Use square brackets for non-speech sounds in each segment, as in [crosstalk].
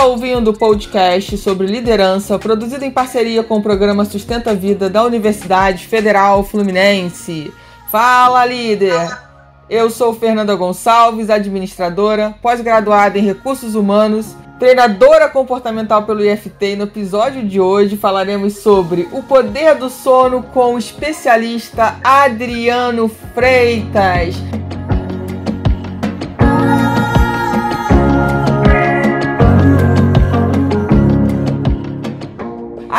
está ouvindo o podcast sobre liderança, produzido em parceria com o programa Sustenta Vida da Universidade Federal Fluminense. Fala, líder! Eu sou Fernanda Gonçalves, administradora, pós-graduada em recursos humanos, treinadora comportamental pelo IFT. E no episódio de hoje falaremos sobre o poder do sono com o especialista Adriano Freitas.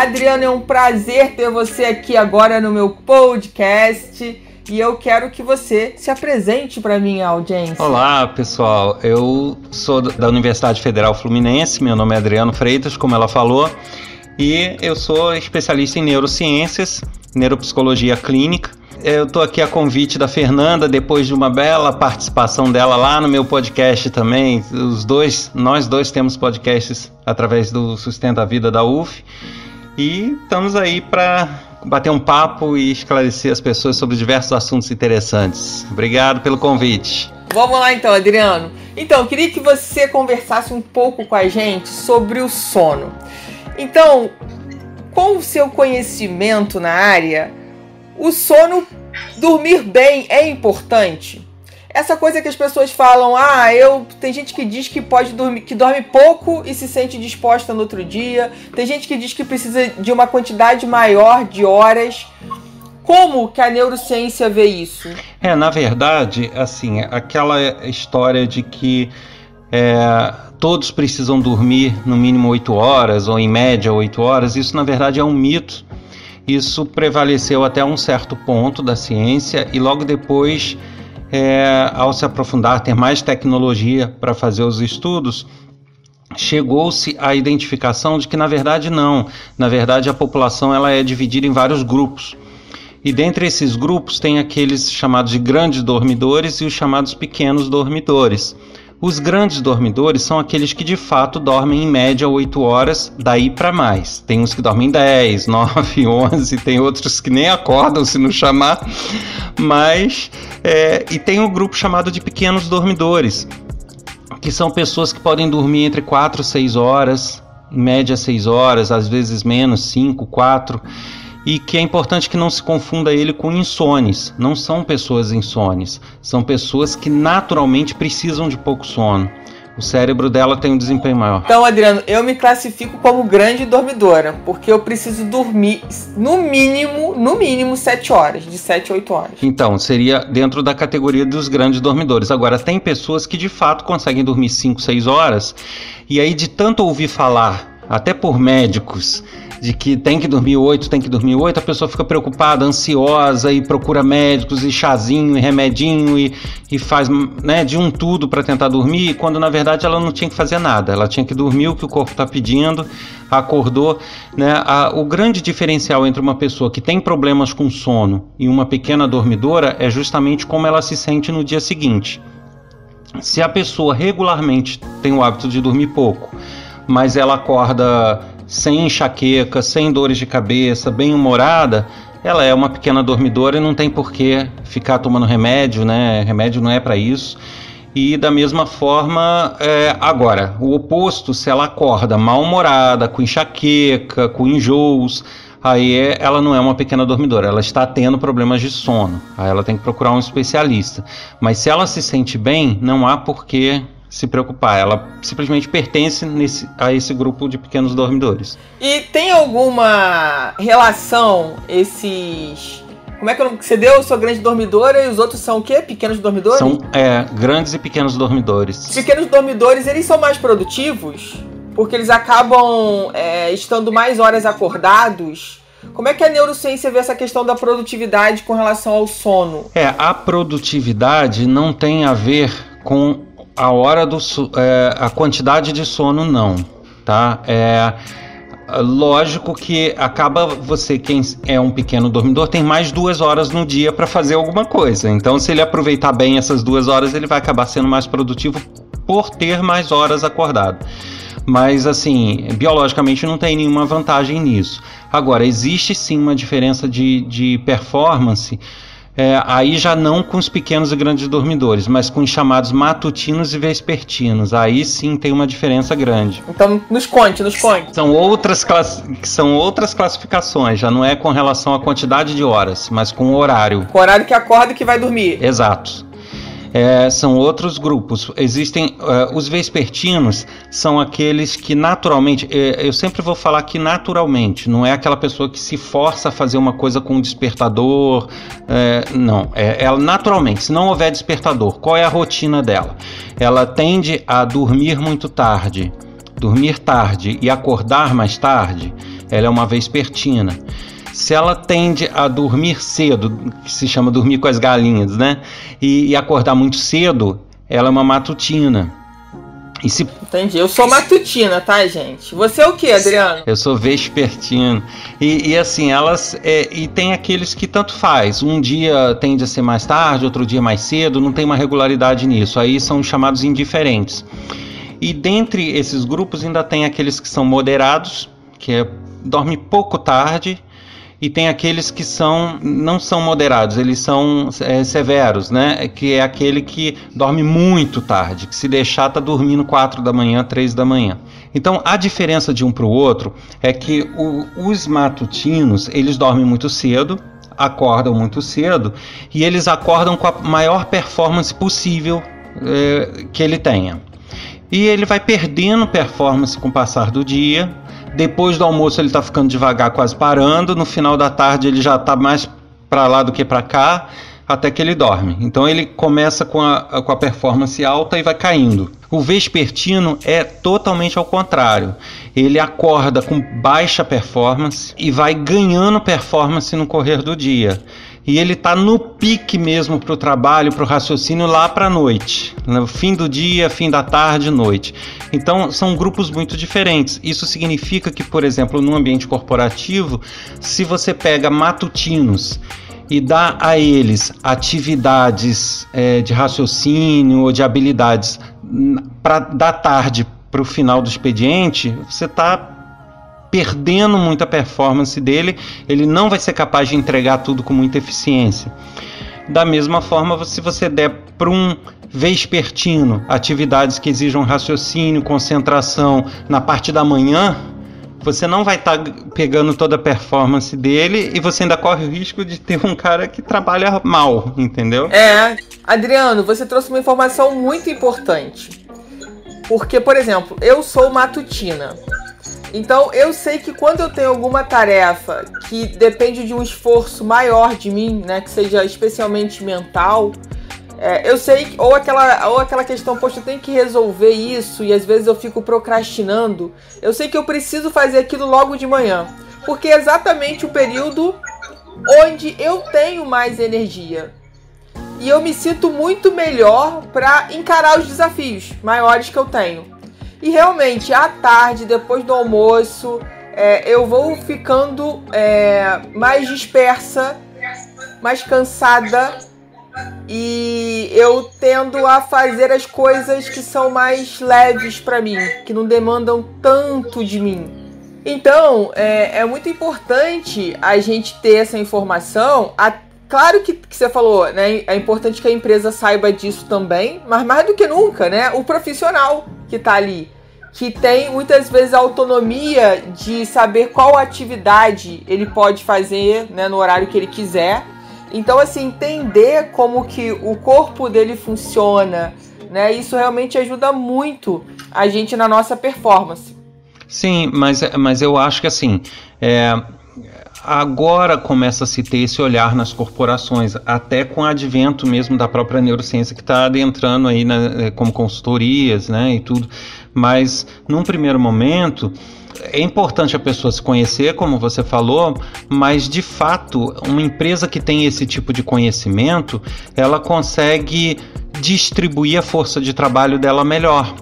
Adriano, é um prazer ter você aqui agora no meu podcast. E eu quero que você se apresente para minha audiência. Olá, pessoal. Eu sou da Universidade Federal Fluminense. Meu nome é Adriano Freitas, como ela falou, e eu sou especialista em neurociências, neuropsicologia clínica. Eu estou aqui a convite da Fernanda, depois de uma bela participação dela lá no meu podcast também. Os dois, nós dois temos podcasts através do Sustenta a Vida da UF. E estamos aí para bater um papo e esclarecer as pessoas sobre diversos assuntos interessantes. Obrigado pelo convite. Vamos lá então, Adriano. Então, queria que você conversasse um pouco com a gente sobre o sono. Então, com o seu conhecimento na área, o sono, dormir bem é importante? Essa coisa que as pessoas falam, ah, eu tem gente que diz que pode dormir, que dorme pouco e se sente disposta no outro dia. Tem gente que diz que precisa de uma quantidade maior de horas. Como que a neurociência vê isso? É, na verdade, assim, aquela história de que é, todos precisam dormir no mínimo 8 horas, ou em média 8 horas, isso na verdade é um mito. Isso prevaleceu até um certo ponto da ciência e logo depois é, ao se aprofundar, ter mais tecnologia para fazer os estudos, chegou-se à identificação de que na verdade não, na verdade a população ela é dividida em vários grupos. E dentre esses grupos tem aqueles chamados de grandes dormidores e os chamados pequenos dormidores. Os grandes dormidores são aqueles que de fato dormem em média 8 horas, daí para mais. Tem uns que dormem 10, 9, 11, tem outros que nem acordam se não chamar. Mas. É, e tem um grupo chamado de pequenos dormidores, que são pessoas que podem dormir entre 4 e 6 horas, em média 6 horas, às vezes menos, 5, 4 e que é importante que não se confunda ele com insones. Não são pessoas insones, são pessoas que naturalmente precisam de pouco sono. O cérebro dela tem um desempenho maior. Então, Adriano, eu me classifico como grande dormidora, porque eu preciso dormir no mínimo, no mínimo 7 horas, de 7 a 8 horas. Então, seria dentro da categoria dos grandes dormidores. Agora, tem pessoas que de fato conseguem dormir 5, 6 horas, e aí de tanto ouvir falar, até por médicos, de que tem que dormir oito, tem que dormir oito, a pessoa fica preocupada, ansiosa e procura médicos e chazinho e remedinho e, e faz né, de um tudo para tentar dormir, quando na verdade ela não tinha que fazer nada, ela tinha que dormir o que o corpo está pedindo, acordou. Né? A, o grande diferencial entre uma pessoa que tem problemas com sono e uma pequena dormidora é justamente como ela se sente no dia seguinte. Se a pessoa regularmente tem o hábito de dormir pouco, mas ela acorda sem enxaqueca, sem dores de cabeça, bem humorada, ela é uma pequena dormidora e não tem por que ficar tomando remédio, né? Remédio não é para isso. E da mesma forma, é, agora, o oposto, se ela acorda mal-humorada, com enxaqueca, com enjoos, aí é, ela não é uma pequena dormidora, ela está tendo problemas de sono. Aí ela tem que procurar um especialista. Mas se ela se sente bem, não há por que se preocupar. Ela simplesmente pertence nesse, a esse grupo de pequenos dormidores. E tem alguma relação esses. Como é que você deu? sua grande dormidora e os outros são o quê? Pequenos dormidores? São é, grandes e pequenos dormidores. Os pequenos dormidores, eles são mais produtivos? Porque eles acabam é, estando mais horas acordados. Como é que a neurociência vê essa questão da produtividade com relação ao sono? É, a produtividade não tem a ver com a hora do é, a quantidade de sono não, tá? É lógico que acaba você quem é um pequeno dormidor tem mais duas horas no dia para fazer alguma coisa. Então, se ele aproveitar bem essas duas horas, ele vai acabar sendo mais produtivo por ter mais horas acordado. Mas assim, biologicamente não tem nenhuma vantagem nisso. Agora, existe sim uma diferença de, de performance É, aí já não com os pequenos e grandes dormidores, mas com os chamados matutinos e vespertinos. Aí sim tem uma diferença grande. Então nos conte, nos conte. São outras, class... são outras classificações, já não é com relação à quantidade de horas, mas com o horário. Com o horário que acorda e que vai dormir. Exato é, são outros grupos. Existem uh, os vespertinos são aqueles que naturalmente, é, eu sempre vou falar que naturalmente, não é aquela pessoa que se força a fazer uma coisa com um despertador, é, não, é ela naturalmente, se não houver despertador, qual é a rotina dela? Ela tende a dormir muito tarde, dormir tarde e acordar mais tarde. Ela é uma vespertina se ela tende a dormir cedo, que se chama dormir com as galinhas, né? E, e acordar muito cedo, ela é uma matutina. E se... Entendi. Eu sou matutina, tá, gente? Você é o que, Adriano? Eu sou vespertino. E, e assim, elas. É, e tem aqueles que tanto faz. Um dia tende a ser mais tarde, outro dia mais cedo, não tem uma regularidade nisso. Aí são chamados indiferentes. E dentre esses grupos ainda tem aqueles que são moderados, que é, dorme pouco tarde e tem aqueles que são não são moderados, eles são é, severos, né? Que é aquele que dorme muito tarde, que se deixar tá dormindo 4 da manhã, 3 da manhã. Então a diferença de um para o outro é que o, os matutinos eles dormem muito cedo, acordam muito cedo e eles acordam com a maior performance possível é, que ele tenha. E ele vai perdendo performance com o passar do dia, depois do almoço ele está ficando devagar, quase parando. No final da tarde ele já está mais para lá do que para cá, até que ele dorme. Então ele começa com a, com a performance alta e vai caindo. O vespertino é totalmente ao contrário. Ele acorda com baixa performance e vai ganhando performance no correr do dia e ele está no pique mesmo para o trabalho, para o raciocínio lá para noite, no fim do dia, fim da tarde, noite. Então são grupos muito diferentes. Isso significa que, por exemplo, no ambiente corporativo, se você pega matutinos e dá a eles atividades é, de raciocínio ou de habilidades para da tarde para o final do expediente, você está perdendo muita performance dele, ele não vai ser capaz de entregar tudo com muita eficiência. Da mesma forma, se você der para um vespertino atividades que exijam raciocínio, concentração na parte da manhã, você não vai estar tá pegando toda a performance dele e você ainda corre o risco de ter um cara que trabalha mal, entendeu? É, Adriano, você trouxe uma informação muito importante. Porque, por exemplo, eu sou matutina. Então eu sei que quando eu tenho alguma tarefa que depende de um esforço maior de mim, né, que seja especialmente mental, é, eu sei ou aquela ou aquela questão, poxa, eu tenho que resolver isso e às vezes eu fico procrastinando. Eu sei que eu preciso fazer aquilo logo de manhã, porque é exatamente o período onde eu tenho mais energia. E eu me sinto muito melhor para encarar os desafios maiores que eu tenho. E realmente, à tarde, depois do almoço, é, eu vou ficando é, mais dispersa, mais cansada e eu tendo a fazer as coisas que são mais leves para mim, que não demandam tanto de mim. Então, é, é muito importante a gente ter essa informação. Claro que, que você falou, né? É importante que a empresa saiba disso também, mas mais do que nunca, né? O profissional que está ali, que tem muitas vezes a autonomia de saber qual atividade ele pode fazer né, no horário que ele quiser. Então, assim, entender como que o corpo dele funciona, né? Isso realmente ajuda muito a gente na nossa performance. Sim, mas, mas eu acho que assim, é, agora começa a se ter esse olhar nas corporações, até com o advento mesmo da própria neurociência que está adentrando aí né, como consultorias, né, e tudo. Mas num primeiro momento é importante a pessoa se conhecer, como você falou, mas de fato, uma empresa que tem esse tipo de conhecimento, ela consegue distribuir a força de trabalho dela melhor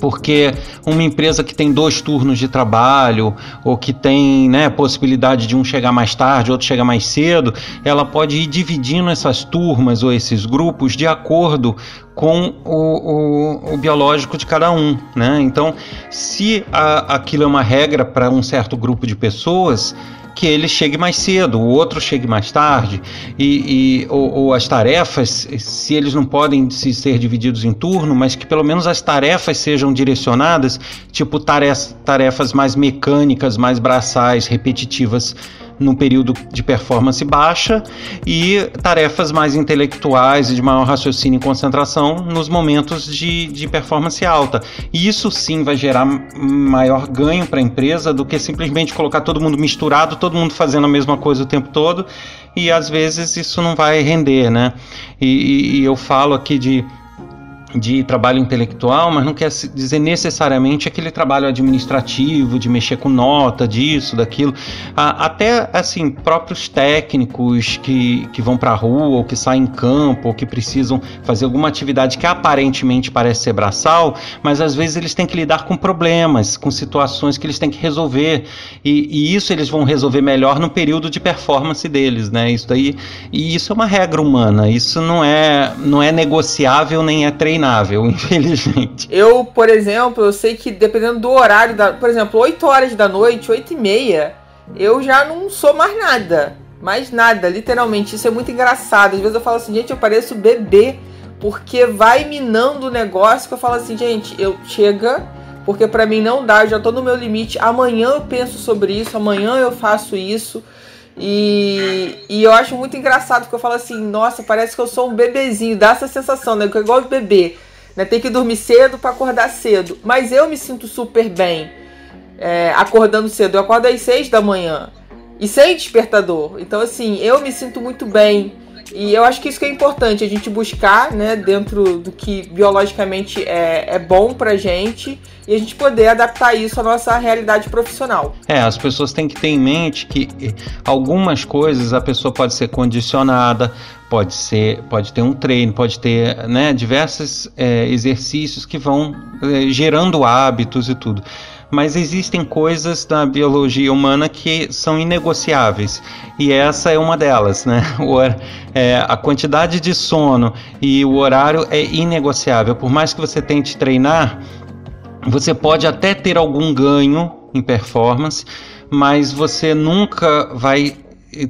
porque uma empresa que tem dois turnos de trabalho ou que tem né, possibilidade de um chegar mais tarde, outro chegar mais cedo, ela pode ir dividindo essas turmas ou esses grupos de acordo com o, o, o biológico de cada um, né? Então, se a, aquilo é uma regra para um certo grupo de pessoas, que ele chegue mais cedo, o outro chegue mais tarde, e, e ou, ou, as tarefas, se eles não podem se ser divididos em turno, mas que pelo menos as tarefas sejam direcionadas, tipo tarefas, tarefas mais mecânicas, mais braçais, repetitivas num período de performance baixa e tarefas mais intelectuais e de maior raciocínio e concentração nos momentos de, de performance alta. E isso sim vai gerar maior ganho para a empresa do que simplesmente colocar todo mundo misturado, todo mundo fazendo a mesma coisa o tempo todo e às vezes isso não vai render, né? e, e, e eu falo aqui de de trabalho intelectual, mas não quer dizer necessariamente aquele trabalho administrativo, de mexer com nota, disso, daquilo. Até, assim, próprios técnicos que, que vão para a rua, ou que saem em campo, ou que precisam fazer alguma atividade que aparentemente parece ser braçal, mas às vezes eles têm que lidar com problemas, com situações que eles têm que resolver. E, e isso eles vão resolver melhor no período de performance deles, né? Isso daí, e isso é uma regra humana, isso não é, não é negociável nem é treinado treinável, [laughs] infelizmente. Eu, por exemplo, eu sei que dependendo do horário, da, por exemplo, 8 horas da noite, 8 e meia, eu já não sou mais nada. Mais nada, literalmente. Isso é muito engraçado. Às vezes eu falo assim, gente, eu pareço bebê. Porque vai minando o negócio que eu falo assim, gente, eu chega, porque para mim não dá, eu já tô no meu limite. Amanhã eu penso sobre isso, amanhã eu faço isso. E, e eu acho muito engraçado porque eu falo assim, nossa, parece que eu sou um bebezinho, dá essa sensação, né? Que é igual bebê, né? Tem que dormir cedo para acordar cedo. Mas eu me sinto super bem é, acordando cedo. Eu acordo às seis da manhã e sem despertador. Então, assim, eu me sinto muito bem. E eu acho que isso que é importante, a gente buscar, né, dentro do que biologicamente é, é bom pra gente e a gente poder adaptar isso à nossa realidade profissional. É, as pessoas têm que ter em mente que algumas coisas a pessoa pode ser condicionada, pode ser, pode ter um treino, pode ter, né, diversos é, exercícios que vão é, gerando hábitos e tudo mas existem coisas da biologia humana que são inegociáveis e essa é uma delas, né? [laughs] O, é, a quantidade de sono e o horário é inegociável. Por mais que você tente treinar, você pode até ter algum ganho em performance, mas você nunca vai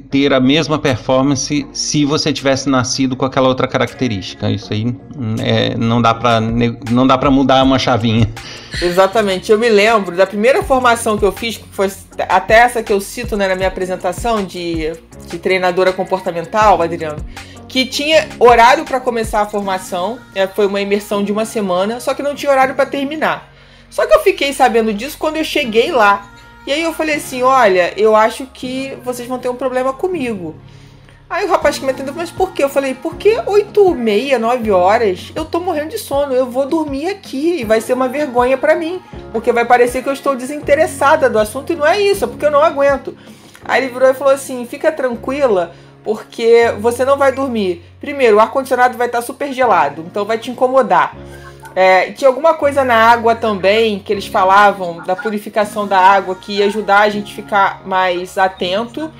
ter a mesma performance se você tivesse nascido com aquela outra característica. Isso aí é, não dá para não dá para mudar uma chavinha. [laughs] Exatamente. Eu me lembro da primeira formação que eu fiz, que foi até essa que eu cito né, na minha apresentação de, de treinadora comportamental, Adriano, que tinha horário para começar a formação. É, foi uma imersão de uma semana, só que não tinha horário para terminar. Só que eu fiquei sabendo disso quando eu cheguei lá. E aí eu falei assim: olha, eu acho que vocês vão ter um problema comigo. Aí o rapaz que me atendeu, mas por quê? Eu falei, porque 8 e meia, 9 horas, eu tô morrendo de sono, eu vou dormir aqui e vai ser uma vergonha para mim, porque vai parecer que eu estou desinteressada do assunto e não é isso, é porque eu não aguento. Aí ele virou e falou assim: fica tranquila, porque você não vai dormir. Primeiro, o ar-condicionado vai estar super gelado, então vai te incomodar. É, tinha alguma coisa na água também que eles falavam da purificação da água que ia ajudar a gente ficar mais atento.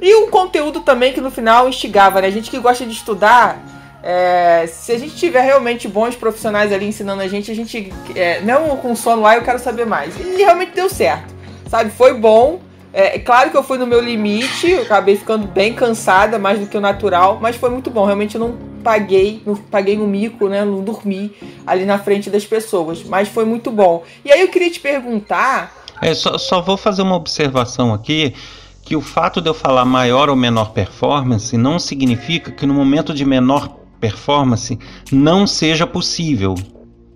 E um conteúdo também que no final instigava, né? A gente que gosta de estudar, é, se a gente tiver realmente bons profissionais ali ensinando a gente, a gente, é, mesmo com sono lá, eu quero saber mais. E realmente deu certo, sabe? Foi bom. É claro que eu fui no meu limite, eu acabei ficando bem cansada, mais do que o natural, mas foi muito bom. Realmente eu não paguei, paguei um mico, né? Não dormi ali na frente das pessoas, mas foi muito bom. E aí eu queria te perguntar. É, só, só vou fazer uma observação aqui que o fato de eu falar maior ou menor performance não significa que no momento de menor performance não seja possível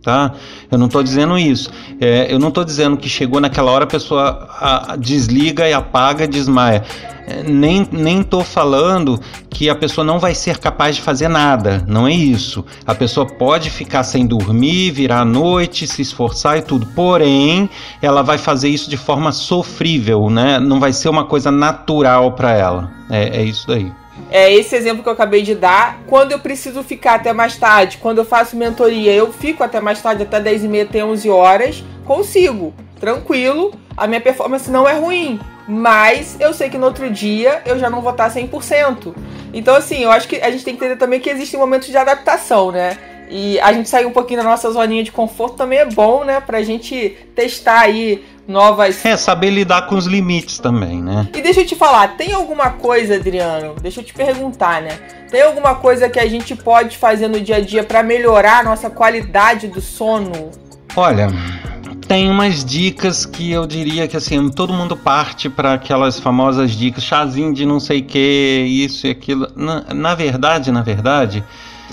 tá? Eu não estou dizendo isso. É, eu não estou dizendo que chegou naquela hora a pessoa a, a desliga e apaga, desmaia. É, nem nem estou falando que a pessoa não vai ser capaz de fazer nada. Não é isso. A pessoa pode ficar sem dormir, virar à noite, se esforçar e tudo. Porém, ela vai fazer isso de forma sofrível, né? Não vai ser uma coisa natural para ela. É, é isso daí é esse exemplo que eu acabei de dar. Quando eu preciso ficar até mais tarde, quando eu faço mentoria, eu fico até mais tarde, até 10 e meia, até 11 horas, consigo, tranquilo. A minha performance não é ruim, mas eu sei que no outro dia eu já não vou estar 100%. Então, assim, eu acho que a gente tem que entender também que existem momentos de adaptação, né? E a gente sair um pouquinho da nossa zoninha de conforto também é bom, né? Pra gente testar aí novas. É, saber lidar com os limites também, né? E deixa eu te falar, tem alguma coisa, Adriano? Deixa eu te perguntar, né? Tem alguma coisa que a gente pode fazer no dia a dia para melhorar a nossa qualidade do sono? Olha, tem umas dicas que eu diria que assim, todo mundo parte para aquelas famosas dicas, chazinho de não sei que, isso e aquilo. Na, na verdade, na verdade,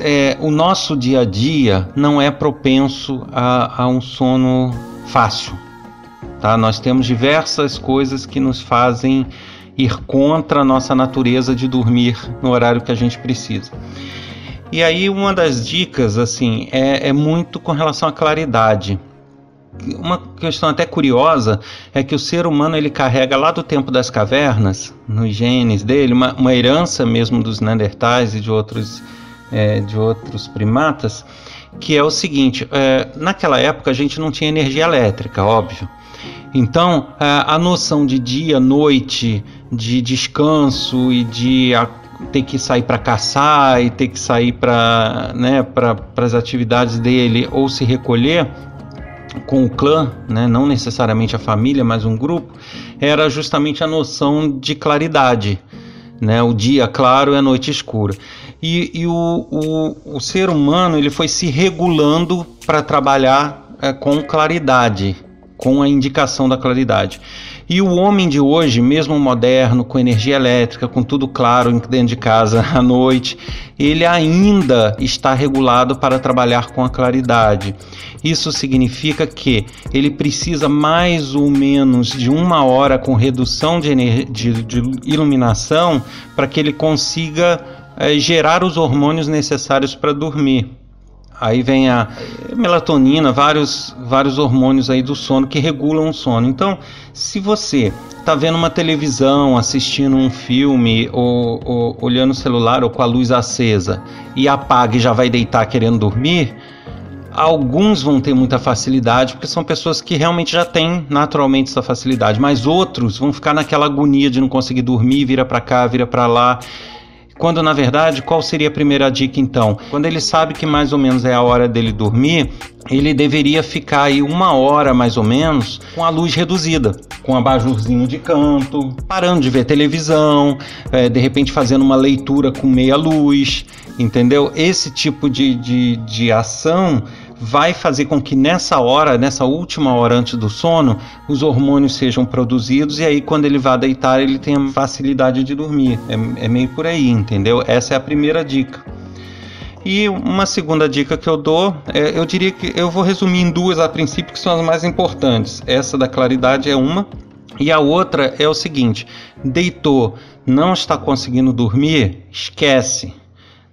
é, o nosso dia a dia não é propenso a, a um sono fácil. Tá? Nós temos diversas coisas que nos fazem ir contra a nossa natureza de dormir no horário que a gente precisa. E aí uma das dicas assim é, é muito com relação à claridade uma questão até curiosa é que o ser humano ele carrega lá do tempo das cavernas, nos genes dele, uma, uma herança mesmo dos Neandertais e de outros, é, de outros primatas, que é o seguinte: é, naquela época a gente não tinha energia elétrica, óbvio. Então a, noção de dia, noite, de descanso e de ter que sair para caçar e ter que sair para né, as atividades dele ou se recolher com o clã, né, não necessariamente a família, mas um grupo, era justamente a noção de claridade. Né, o dia claro e a noite escura. E, e o, o, o, ser humano ele foi se regulando para trabalhar é, com claridade, com a indicação da claridade. E o homem de hoje, mesmo moderno, com energia elétrica, com tudo claro dentro de casa [laughs] à noite, ele ainda está regulado para trabalhar com a claridade. Isso significa que ele precisa mais ou menos de uma hora com redução de, de, de iluminação para que ele consiga é, gerar os hormônios necessários para dormir. Aí vem a melatonina, vários, vários hormônios aí do sono que regulam o sono. Então, se você está vendo uma televisão, assistindo um filme, ou, ou, olhando o celular ou com a luz acesa e apaga e já vai deitar querendo dormir, alguns vão ter muita facilidade, porque são pessoas que realmente já têm naturalmente essa facilidade, mas outros vão ficar naquela agonia de não conseguir dormir, vira para cá, vira para lá. Quando na verdade, qual seria a primeira dica então? Quando ele sabe que mais ou menos é a hora dele dormir, ele deveria ficar aí uma hora mais ou menos com a luz reduzida, com abajurzinho de canto, parando de ver televisão, é, de repente fazendo uma leitura com meia luz, entendeu? Esse tipo de, de, de ação vai fazer com que nessa hora, nessa última hora antes do sono, os hormônios sejam produzidos e aí quando ele vá deitar ele tenha facilidade de dormir. É, é meio por aí, entendeu? Essa é a primeira dica. E uma segunda dica que eu dou, é, eu diria que eu vou resumir em duas a princípio que são as mais importantes. Essa da claridade é uma, e a outra é o seguinte: deitou, não está conseguindo dormir, esquece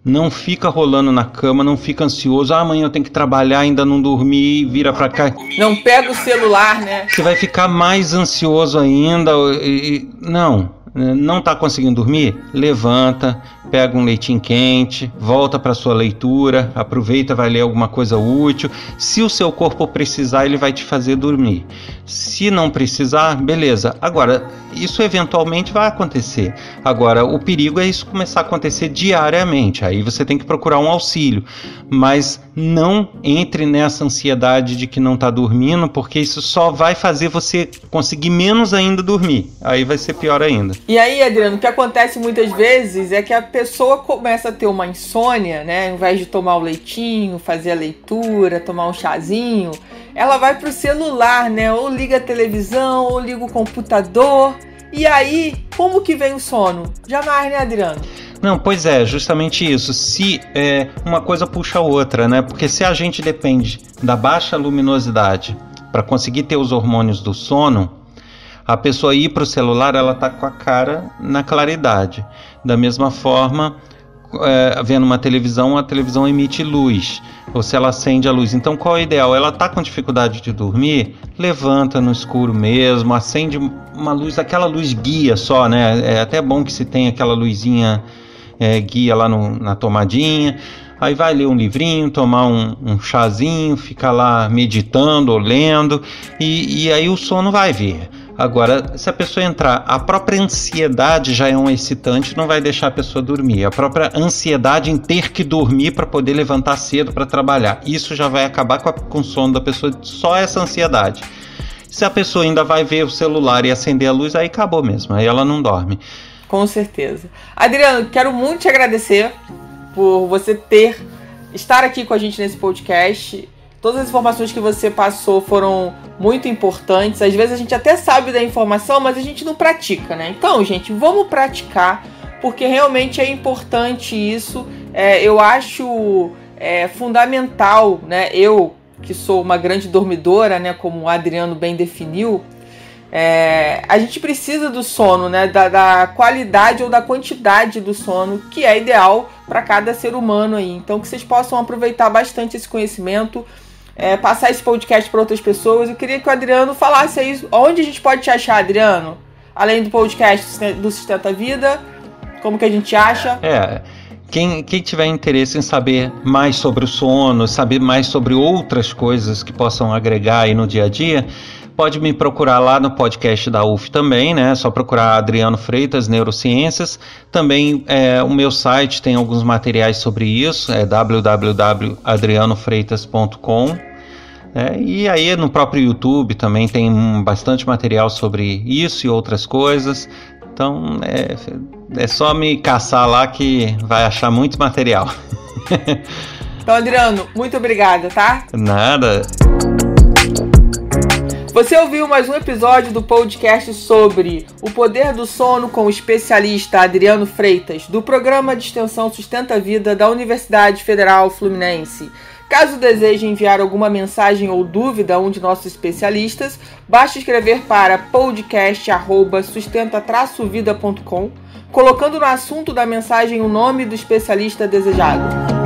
não fica rolando na cama, não fica ansioso. Ah, amanhã eu tenho que trabalhar, ainda não dormi, vira pra cá. Não pega o celular, né? Você vai ficar mais ansioso ainda. E, não, não está conseguindo dormir? Levanta, pega um leitinho quente, volta para sua leitura, aproveita, vai ler alguma coisa útil. Se o seu corpo precisar, ele vai te fazer dormir. Se não precisar, beleza. Agora, isso eventualmente vai acontecer. Agora, o perigo é isso começar a acontecer diariamente. Aí você tem que procurar um auxílio. Mas não entre nessa ansiedade de que não está dormindo, porque isso só vai fazer você conseguir menos ainda dormir. Aí vai ser pior ainda. E aí, Adriano, o que acontece muitas vezes é que a pessoa começa a ter uma insônia, né? Ao invés de tomar o leitinho, fazer a leitura, tomar um chazinho, ela vai pro celular, né? Ou liga a televisão, ou liga o computador. E aí, como que vem o sono? Jamais, né, Adriano? Não, pois é, justamente isso. Se é, uma coisa puxa a outra, né? Porque se a gente depende da baixa luminosidade para conseguir ter os hormônios do sono, a pessoa ir para o celular, ela tá com a cara na claridade. Da mesma forma, é, vendo uma televisão, a televisão emite luz, ou se ela acende a luz. Então, qual é o ideal? Ela tá com dificuldade de dormir, levanta no escuro mesmo, acende uma luz, aquela luz guia só, né? É até bom que se tenha aquela luzinha é, guia lá no, na tomadinha. Aí vai ler um livrinho, tomar um, um chazinho, ficar lá meditando ou lendo, e, e aí o sono vai vir. Agora, se a pessoa entrar, a própria ansiedade já é um excitante, não vai deixar a pessoa dormir. A própria ansiedade em ter que dormir para poder levantar cedo para trabalhar, isso já vai acabar com, a, com o sono da pessoa, só essa ansiedade. Se a pessoa ainda vai ver o celular e acender a luz, aí acabou mesmo, aí ela não dorme. Com certeza. Adriano, quero muito te agradecer por você ter estar aqui com a gente nesse podcast. Todas as informações que você passou foram muito importantes. Às vezes a gente até sabe da informação, mas a gente não pratica, né? Então, gente, vamos praticar, porque realmente é importante isso. É, eu acho é, fundamental, né? Eu, que sou uma grande dormidora, né? Como o Adriano bem definiu, é, a gente precisa do sono, né? Da, da, qualidade ou da quantidade do sono que é ideal para cada ser humano aí. Então que vocês possam aproveitar bastante esse conhecimento, é, passar esse podcast para outras pessoas. Eu queria que o Adriano falasse aí onde a gente pode te achar, Adriano, além do podcast do Sustenta Vida, como que a gente acha? É. Quem, quem, tiver interesse em saber mais sobre o sono, saber mais sobre outras coisas que possam agregar aí no dia a dia, Pode me procurar lá no podcast da UF também, né? É só procurar Adriano Freitas Neurociências. Também é, o meu site tem alguns materiais sobre isso, é www.adrianofreitas.com. É, e aí no próprio YouTube também tem bastante material sobre isso e outras coisas. Então é, é só me caçar lá que vai achar muito material. [laughs] então, Adriano, muito obrigada, tá? Nada. Você ouviu mais um episódio do podcast sobre o poder do sono com o especialista Adriano Freitas, do programa de extensão Sustenta a Vida da Universidade Federal Fluminense. Caso deseje enviar alguma mensagem ou dúvida a um de nossos especialistas, basta escrever para podcast@sustenta-vida.com, colocando no assunto da mensagem o nome do especialista desejado.